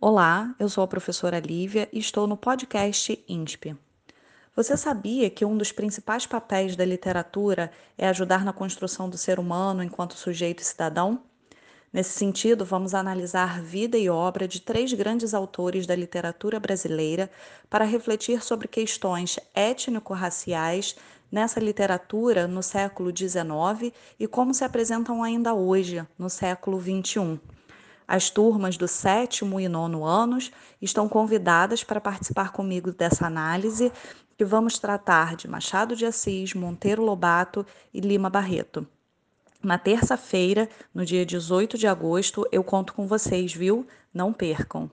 Olá, eu sou a professora Lívia e estou no podcast INSP. Você sabia que um dos principais papéis da literatura é ajudar na construção do ser humano enquanto sujeito e cidadão? Nesse sentido, vamos analisar vida e obra de três grandes autores da literatura brasileira para refletir sobre questões étnico-raciais nessa literatura no século XIX e como se apresentam ainda hoje, no século XXI. As turmas do sétimo e nono anos estão convidadas para participar comigo dessa análise, que vamos tratar de Machado de Assis, Monteiro Lobato e Lima Barreto. Na terça-feira, no dia 18 de agosto, eu conto com vocês, viu? Não percam!